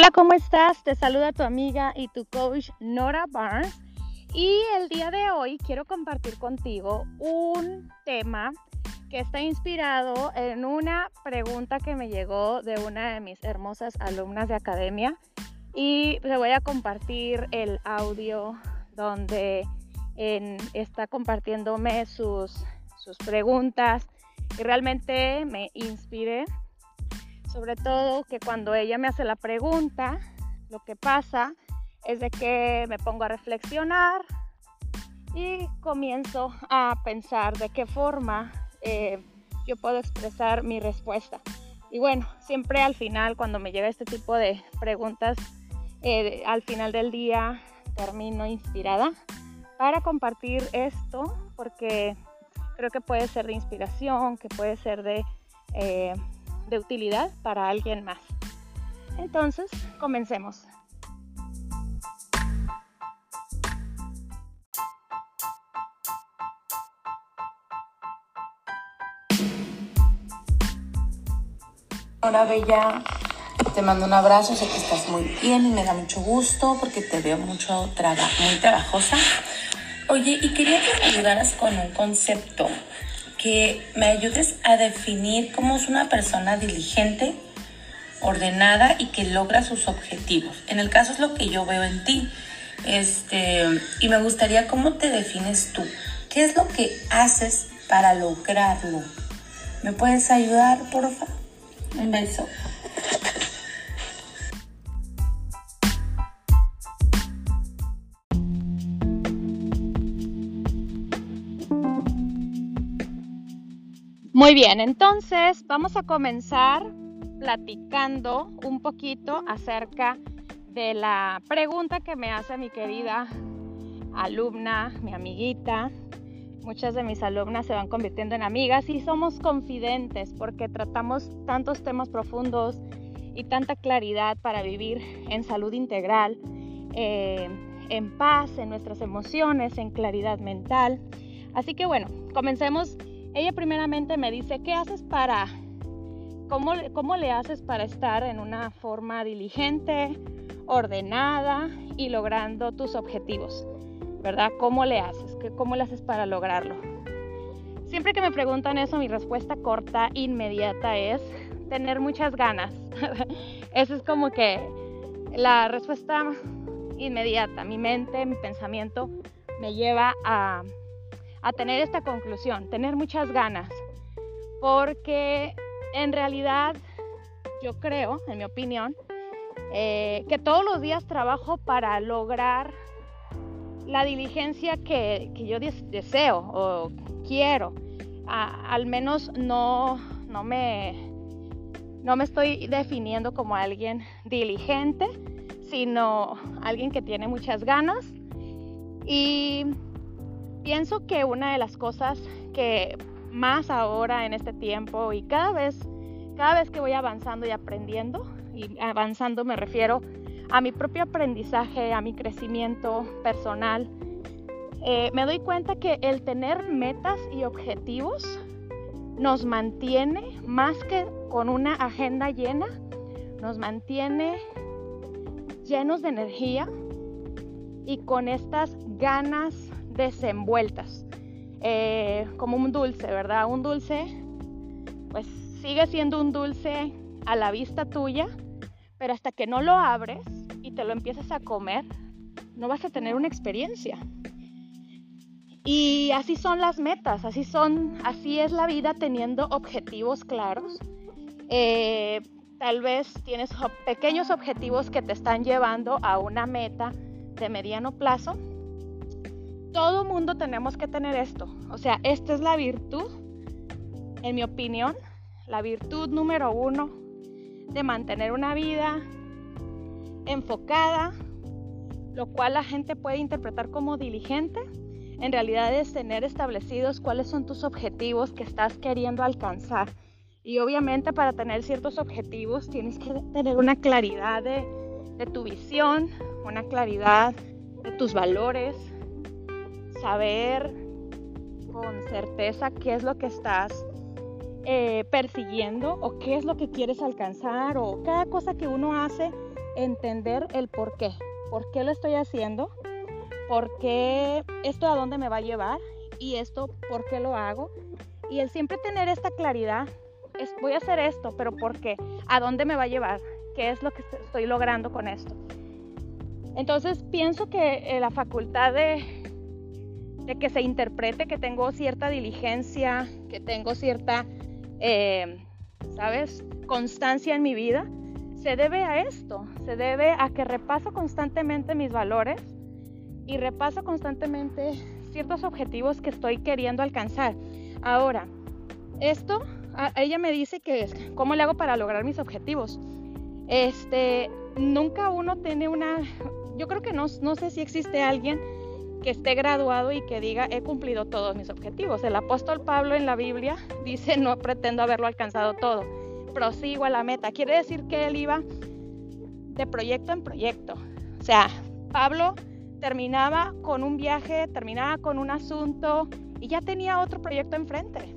Hola, ¿cómo estás? Te saluda tu amiga y tu coach Nora Barnes. Y el día de hoy quiero compartir contigo un tema que está inspirado en una pregunta que me llegó de una de mis hermosas alumnas de academia. Y te voy a compartir el audio donde está compartiéndome sus, sus preguntas y realmente me inspiré sobre todo que cuando ella me hace la pregunta, lo que pasa es de que me pongo a reflexionar y comienzo a pensar de qué forma eh, yo puedo expresar mi respuesta. Y bueno, siempre al final, cuando me llega este tipo de preguntas, eh, al final del día termino inspirada para compartir esto, porque creo que puede ser de inspiración, que puede ser de eh, de utilidad para alguien más. Entonces, comencemos. Hola Bella, te mando un abrazo, sé que estás muy bien y me da mucho gusto porque te veo mucho muy trabajosa. Oye, y quería que me ayudaras con un concepto que me ayudes a definir cómo es una persona diligente, ordenada y que logra sus objetivos. En el caso es lo que yo veo en ti. Este, y me gustaría cómo te defines tú. ¿Qué es lo que haces para lograrlo? ¿Me puedes ayudar, por favor? Un beso. Muy bien, entonces vamos a comenzar platicando un poquito acerca de la pregunta que me hace mi querida alumna, mi amiguita. Muchas de mis alumnas se van convirtiendo en amigas y somos confidentes porque tratamos tantos temas profundos y tanta claridad para vivir en salud integral, eh, en paz, en nuestras emociones, en claridad mental. Así que bueno, comencemos ella primeramente me dice, ¿qué haces para, cómo, cómo le haces para estar en una forma diligente, ordenada y logrando tus objetivos? ¿Verdad? ¿Cómo le haces? ¿Cómo le haces para lograrlo? Siempre que me preguntan eso, mi respuesta corta, inmediata es tener muchas ganas. Eso es como que la respuesta inmediata. Mi mente, mi pensamiento me lleva a a tener esta conclusión, tener muchas ganas, porque en realidad yo creo, en mi opinión, eh, que todos los días trabajo para lograr la diligencia que, yo deseo o quiero. al menos no, no, me, no me estoy definiendo como alguien diligente, sino alguien que tiene muchas ganas. Y Pienso que una de las cosas que más ahora en este tiempo y cada vez, cada vez que voy avanzando y aprendiendo, y avanzando me refiero a mi propio aprendizaje, a mi crecimiento personal, eh, me doy cuenta que el tener metas y objetivos nos mantiene más que con una agenda llena, nos mantiene llenos de energía y con estas ganas desenvueltas, eh, como un dulce, ¿verdad? Un dulce, pues sigue siendo un dulce a la vista tuya, pero hasta que no lo abres y te lo empiezas a comer, no vas a tener una experiencia. Y así son las metas, así son, así es la vida teniendo objetivos claros. Eh, tal vez tienes pequeños objetivos que te están llevando a una meta de mediano plazo todo mundo tenemos que tener esto. O sea, esta es la virtud, en mi opinión, la virtud número uno de mantener una vida enfocada, lo cual la gente puede interpretar como diligente. En realidad es tener establecidos cuáles son tus objetivos que estás queriendo alcanzar. Y obviamente para tener ciertos objetivos tienes que tener una claridad de, de tu visión, una claridad de tus valores, saber con certeza qué es lo que estás eh, persiguiendo o qué es lo que quieres alcanzar o cada cosa que uno hace entender el por qué. ¿Por qué lo estoy haciendo? ¿Por qué esto a dónde me va a llevar? Y esto, ¿por qué lo hago? Y el siempre tener esta claridad, es, voy a hacer esto, pero ¿por qué? ¿A dónde me va a llevar? ¿Qué es lo que estoy logrando con esto? Entonces pienso que eh, la facultad de, de, que se interprete que tengo cierta diligencia, que tengo cierta, eh, ¿sabes?, constancia en mi vida, se debe a esto, se debe a que repaso constantemente mis valores y repaso constantemente ciertos objetivos que estoy queriendo alcanzar. Ahora, esto, ella me dice que es, ¿cómo le hago para lograr mis objetivos? Este, nunca uno tiene una, yo creo que no, no sé si existe alguien que esté graduado y que diga he cumplido todos mis objetivos. El apóstol Pablo en la Biblia dice no pretendo haberlo alcanzado todo prosigo a la meta. Quiere decir que él iba de proyecto en proyecto. O sea, Pablo terminaba con un viaje, terminaba con un asunto y ya tenía otro proyecto enfrente.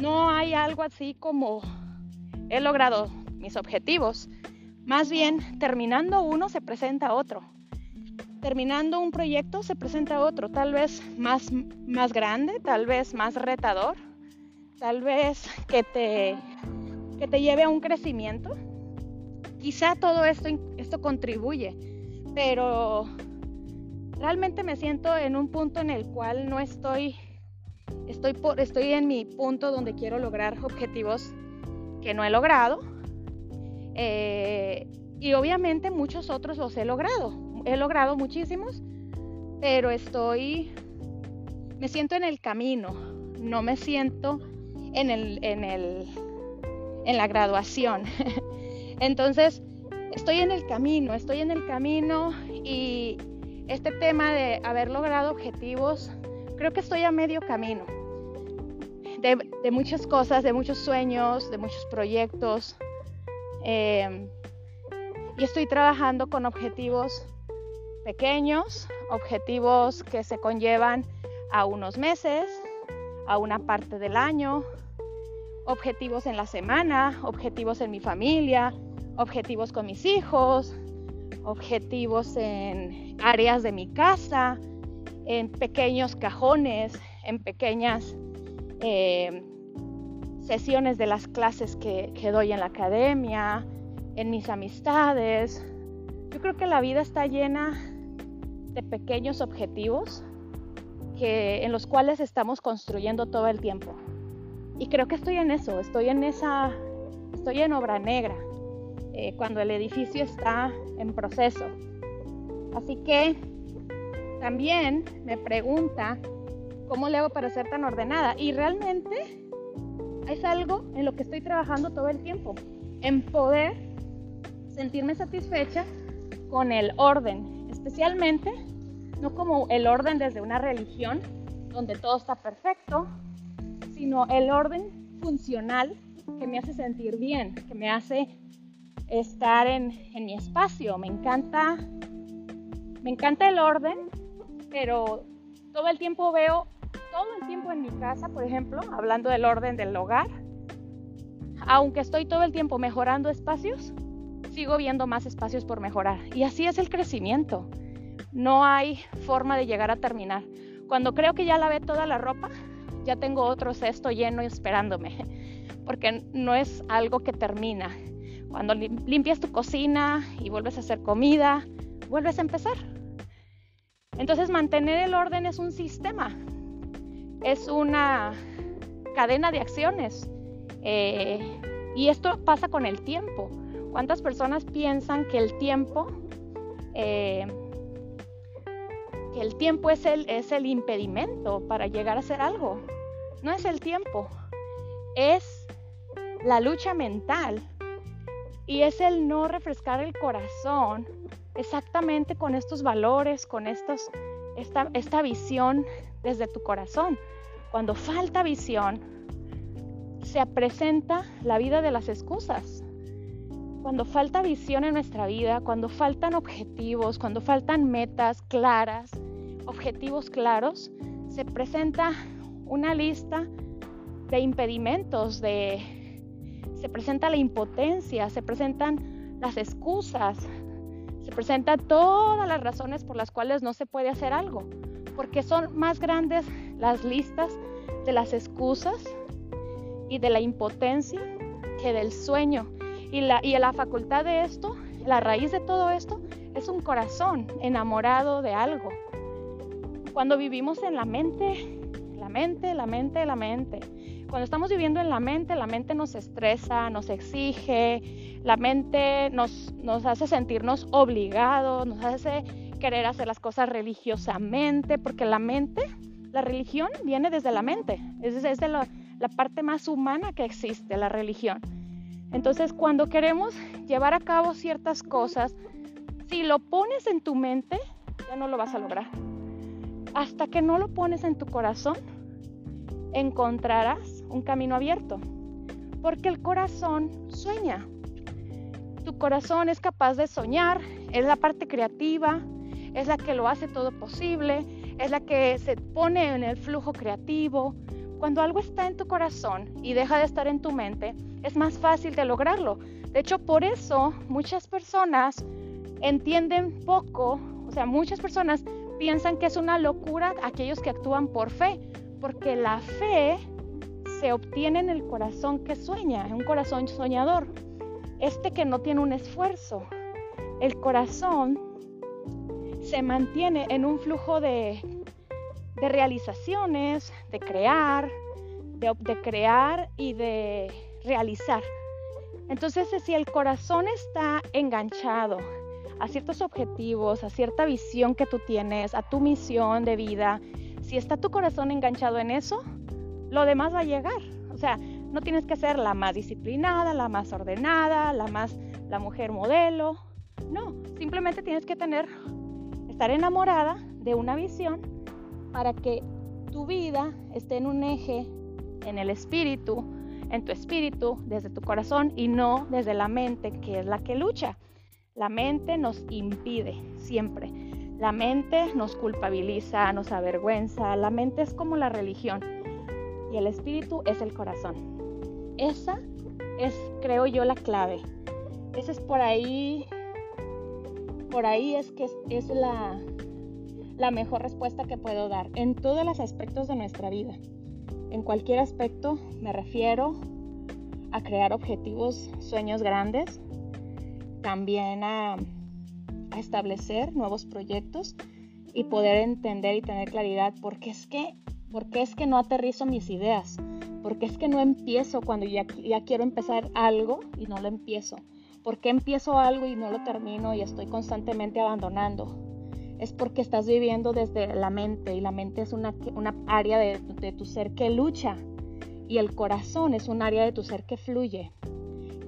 No hay algo así como he logrado mis objetivos. Más bien, terminando uno se presenta otro. Terminando un proyecto se presenta otro, tal vez más, más grande, tal vez más retador, tal vez que te que te lleve a un crecimiento. Quizá todo esto, esto contribuye, pero realmente me siento en un punto en el cual no estoy, estoy, por, estoy en mi punto donde quiero lograr objetivos que no he logrado. Eh, y obviamente muchos otros los he logrado. He logrado muchísimos, pero estoy, me siento en el camino, no me siento en el, en el en la graduación. Entonces, estoy en el camino, estoy en el camino y este tema de haber logrado objetivos, creo que estoy a medio camino. De, muchas cosas, de muchos sueños, de muchos proyectos. Em, y estoy trabajando con objetivos pequeños, objetivos que se conllevan a unos meses, a una parte del año, objetivos en la semana, objetivos en mi familia, objetivos con mis hijos, objetivos en áreas de mi casa, en pequeños cajones, en pequeñas eh, sesiones de las clases que, que doy en la academia, en mis amistades. Yo creo que la vida está llena de pequeños objetivos que, en los cuales estamos construyendo todo el tiempo. Y creo que estoy en eso, estoy en esa, estoy en obra negra, eh, cuando el edificio está en proceso. Así que también me pregunta cómo le hago para ser tan ordenada. Y realmente es algo en lo que estoy trabajando todo el tiempo, en poder sentirme satisfecha con el orden, especialmente no como el orden desde una religión donde todo está perfecto, sino el orden funcional que me hace sentir bien, que me hace estar en, en mi espacio. Me encanta, me encanta el orden, pero todo el tiempo veo, todo el tiempo en mi casa, por ejemplo, hablando del orden del hogar, aunque estoy todo el tiempo mejorando espacios, sigo viendo más espacios por mejorar. Y así es el crecimiento. No hay forma de llegar a terminar. Cuando creo que ya lavé toda la ropa, ya tengo otro cesto lleno esperándome, porque no es algo que termina. Cuando limpias tu cocina y vuelves a hacer comida, vuelves a empezar. Entonces mantener el orden es un sistema, es una cadena de acciones. Eh, y esto pasa con el tiempo. ¿Cuántas personas piensan que el tiempo eh, que el tiempo es el, es el impedimento para llegar a hacer algo. No es el tiempo, es la lucha mental y es el no refrescar el corazón exactamente con estos valores, con estos, esta, esta visión desde tu corazón. Cuando falta visión, se presenta la vida de las excusas. Cuando falta visión en nuestra vida, cuando faltan objetivos, cuando faltan metas claras, objetivos claros, se presenta una lista de impedimentos, de, se presenta la impotencia, se presentan las excusas, se presentan todas las razones por las cuales no se puede hacer algo, porque son más grandes las listas de las excusas y de la impotencia que del sueño. Y la, y la facultad de esto, la raíz de todo esto, es un corazón enamorado de algo. Cuando vivimos en la mente, la mente, la mente, la mente. Cuando estamos viviendo en la mente, la mente nos estresa, nos exige, la mente nos, hace sentirnos obligados, nos hace querer hacer las cosas religiosamente, porque la mente, la religión viene desde la mente, es la, la parte más humana que existe, la religión. Entonces, cuando queremos llevar a cabo ciertas cosas, si lo pones en tu mente, ya no lo vas a lograr. Hasta que no lo pones en tu corazón, encontrarás un camino abierto. Porque el corazón sueña. Tu corazón es capaz de soñar, es la parte creativa, es la que lo hace todo posible, es la que se pone en el flujo creativo. Cuando algo está en tu corazón y deja de estar en tu mente, es más fácil de lograrlo. De hecho, por eso muchas personas entienden poco, o sea, muchas personas piensan que es una locura aquellos que actúan por fe, porque la fe se obtiene en el corazón que sueña, un corazón soñador, este que no tiene un esfuerzo. El corazón se mantiene en un flujo de, de realizaciones, de crear, de, crear y de realizar. Entonces, si el corazón está enganchado a ciertos objetivos, a cierta visión que tú tienes, a tu misión de vida, si está tu corazón enganchado en eso, lo demás va a llegar. O sea, no tienes que ser la más disciplinada, la más ordenada, la más la mujer modelo. No, simplemente tienes que tener estar enamorada de una visión para que tu vida esté en un eje en el espíritu, en tu espíritu, desde tu corazón y no desde la mente, que es la que lucha. La mente nos impide siempre. La mente nos culpabiliza, nos avergüenza. La mente es como la religión y el espíritu es el corazón. Esa es, creo yo, la clave. Esa es por ahí, por ahí es que es, la, la mejor respuesta que puedo dar en todos los aspectos de nuestra vida. En cualquier aspecto me refiero a crear objetivos, sueños grandes, también a, establecer nuevos proyectos y poder entender y tener claridad por qué es que, por qué es que no aterrizo mis ideas, por qué es que no empiezo cuando ya, ya quiero empezar algo y no lo empiezo, por qué empiezo algo y no lo termino y estoy constantemente abandonando. Es porque estás viviendo desde la mente y la mente es una, una área de, de tu ser que lucha y el corazón es un área de tu ser que fluye.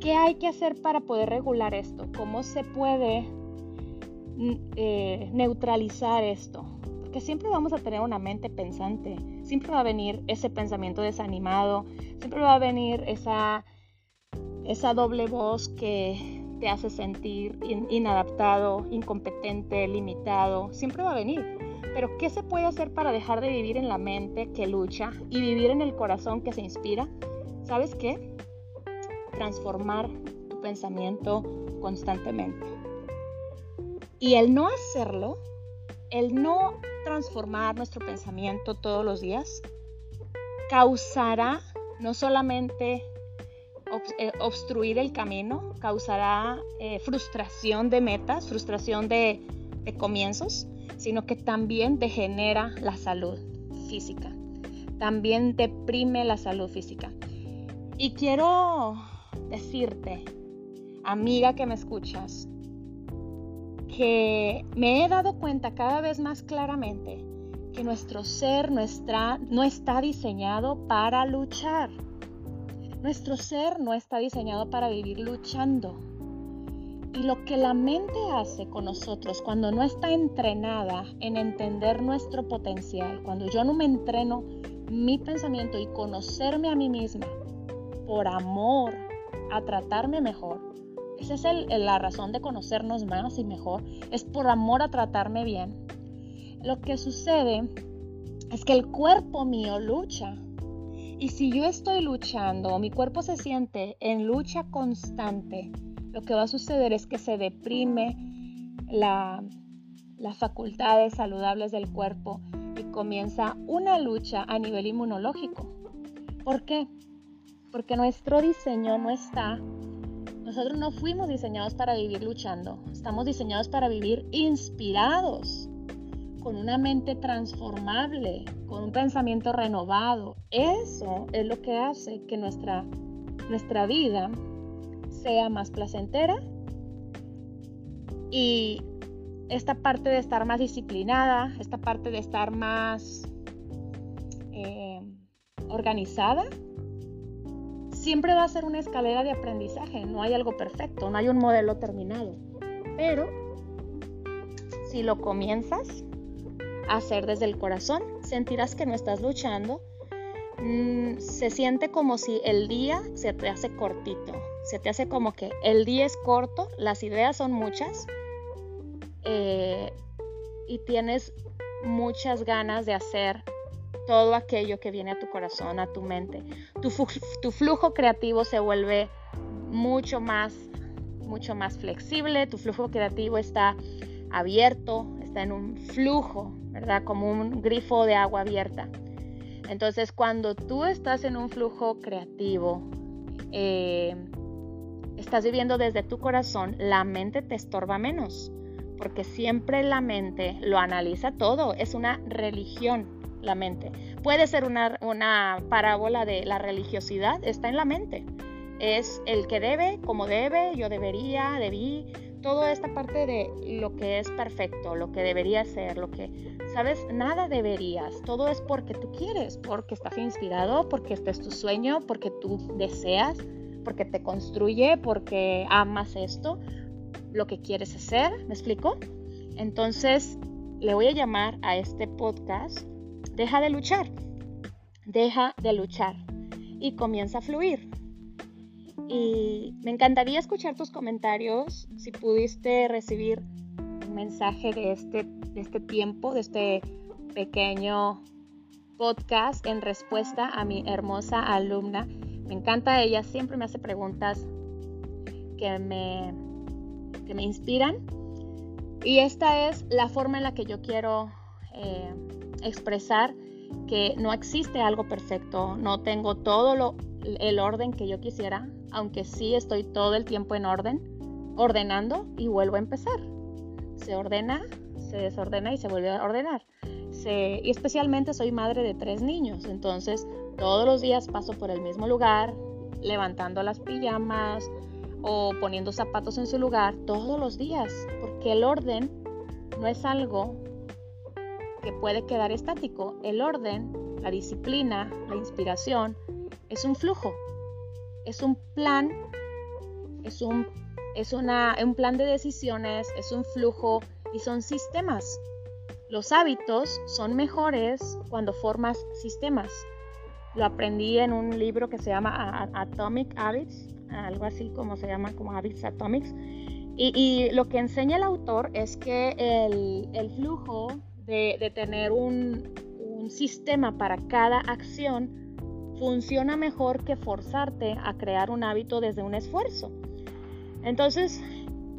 ¿Qué hay que hacer para poder regular esto? ¿Cómo se puede mm, eh, neutralizar esto? Porque siempre vamos a tener una mente pensante, siempre va a venir ese pensamiento desanimado, siempre va a venir esa, esa doble voz que te hace sentir inadaptado, incompetente, limitado, siempre va a venir. Pero ¿qué se puede hacer para dejar de vivir en la mente que lucha y vivir en el corazón que se inspira? ¿Sabes qué? transformar tu pensamiento constantemente. Y el no hacerlo, el no transformar nuestro pensamiento todos los días, causará no solamente obstruir el camino, causará eh, frustración de metas, frustración de, comienzos, sino que también degenera la salud física, también deprime la salud física. Y quiero decirte, amiga que me escuchas, que me he dado cuenta cada vez más claramente que nuestro ser nuestra, no está diseñado para luchar. Nuestro ser no está diseñado para vivir luchando. Y lo que la mente hace con nosotros cuando no está entrenada en entender nuestro potencial, cuando yo no me entreno mi pensamiento y conocerme a mí misma por amor a tratarme mejor. Esa es la razón de conocernos más y mejor. Es por amor a tratarme bien. Lo que sucede es que el cuerpo mío lucha. Y si yo estoy luchando, mi cuerpo se siente en lucha constante lo que va a suceder es que se deprime la, las facultades saludables del cuerpo y comienza una lucha a nivel inmunológico. ¿Por qué? Porque nuestro diseño no está, nosotros no fuimos diseñados para vivir luchando, estamos diseñados para vivir inspirados, con una mente transformable, con un pensamiento renovado. Eso es lo que hace que nuestra, nuestra vida sea más placentera y esta parte de estar más disciplinada, esta parte de estar más eh, organizada, siempre va a ser una escalera de aprendizaje. No hay algo perfecto, no hay un modelo terminado. Pero si lo comienzas hacer desde el corazón, sentirás que no estás luchando. Mm, se siente como si el día se te hace cortito. Se te hace como que el día es corto, las ideas son muchas, eh, y tienes muchas ganas de hacer todo aquello que viene a tu corazón, a tu mente. Tu, tu, flujo creativo se vuelve mucho más, mucho más flexible, tu flujo creativo está abierto, está en un flujo, ¿verdad? Como un grifo de agua abierta. Entonces, cuando tú estás en un flujo creativo, eh, estás viviendo desde tu corazón, la mente te estorba menos porque siempre la mente lo analiza todo, es una religión la mente. Puede ser una, una parábola de la religiosidad, está en la mente. Es el que debe, como debe, yo debería, debí, toda esta parte de lo que es perfecto, lo que debería ser, lo que, sabes, nada deberías, todo es porque tú quieres, porque estás inspirado, porque este es tu sueño, porque tú deseas, porque te construye, porque amas esto, lo que quieres hacer, ¿me explico? Entonces, le voy a llamar a este podcast, deja de luchar, deja de luchar y comienza a fluir. Y me encantaría escuchar tus comentarios, si pudiste recibir un mensaje de este, este tiempo, de este pequeño podcast en respuesta a mi hermosa alumna. Me encanta ella, siempre me hace preguntas que me que me inspiran. Y esta es la forma en la que yo quiero eh, expresar que no existe algo perfecto, no tengo todo lo, el orden que yo quisiera, aunque sí estoy todo el tiempo en orden, ordenando y vuelvo a empezar. Se ordena, se desordena y se vuelve a ordenar. y especialmente soy madre de tres niños, entonces todos los días paso por el mismo lugar, levantando las pijamas, o poniendo zapatos en su lugar todos los días, porque el orden no es algo que puede quedar estático. El orden, la disciplina, la inspiración, es un flujo, es un plan, es un, es una, un plan de decisiones, es un flujo y son sistemas. Los hábitos son mejores cuando formas sistemas. Lo aprendí en un libro que se llama Atomic Habits algo así como se llama como Habits Atomics. Y, lo que enseña el autor es que el, flujo de, tener un, un, sistema para cada acción funciona mejor que forzarte a crear un hábito desde un esfuerzo. Entonces,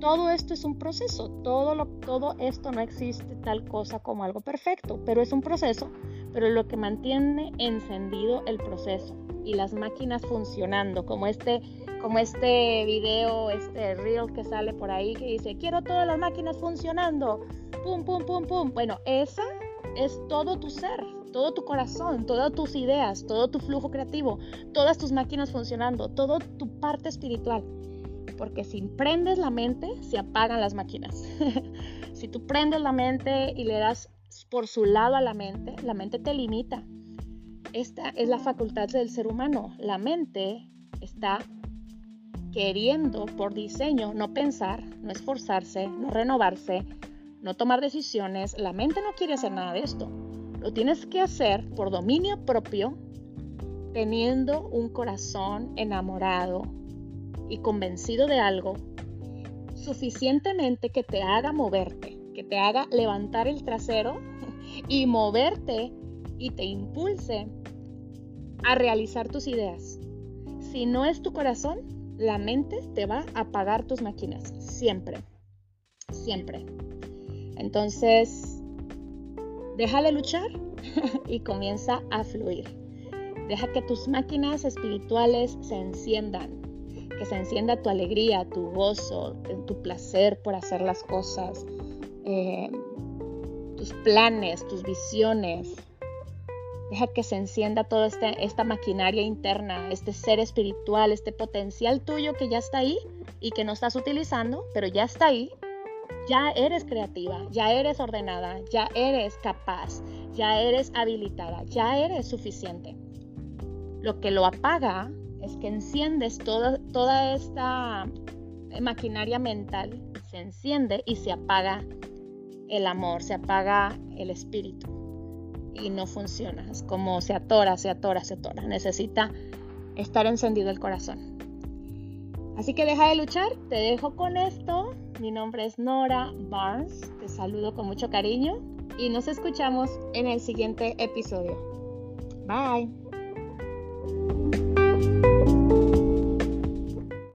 todo esto es un proceso, todo, todo esto no existe tal cosa como algo perfecto, pero es un proceso, pero lo que mantiene encendido el proceso y las máquinas funcionando, como este como este video, este reel que sale por ahí que dice, quiero todas las máquinas funcionando, pum, pum, pum, pum. Bueno, esa es todo tu ser, todo tu corazón, todas tus ideas, todo tu flujo creativo, todas tus máquinas funcionando, todo tu parte espiritual. Porque si prendes la mente, se apagan las máquinas. si tú prendes la mente y le das por su lado a la mente, la mente te limita. Esta es la facultad del ser humano. La mente está queriendo por diseño no pensar, no esforzarse, no renovarse, no tomar decisiones. La mente no quiere hacer nada de esto. Lo tienes que hacer por dominio propio, teniendo un corazón enamorado y convencido de algo suficientemente que te haga moverte, que te haga levantar el trasero y moverte y te impulse a realizar tus ideas. Si no es tu corazón, la mente te va a apagar tus máquinas, siempre, siempre. Entonces, deja de luchar y comienza a fluir. Deja que tus máquinas espirituales se enciendan, que se encienda tu alegría, tu gozo, tu placer por hacer las cosas, eh, tus planes, tus visiones. Deja que se encienda toda este, esta maquinaria interna, este ser espiritual, este potencial tuyo que ya está ahí y que no estás utilizando, pero ya está ahí. Ya eres creativa, ya eres ordenada, ya eres capaz, ya eres habilitada, ya eres suficiente. Lo que lo apaga es que enciendes toda, toda esta maquinaria mental, se enciende y se apaga el amor, se apaga el espíritu y no funciona. Es como se atora, se atora, se atora. Necesita estar encendido el corazón. Así que deja de luchar, te dejo con esto. Mi nombre es Nora Barnes, te saludo con mucho cariño y nos escuchamos en el siguiente episodio. Bye.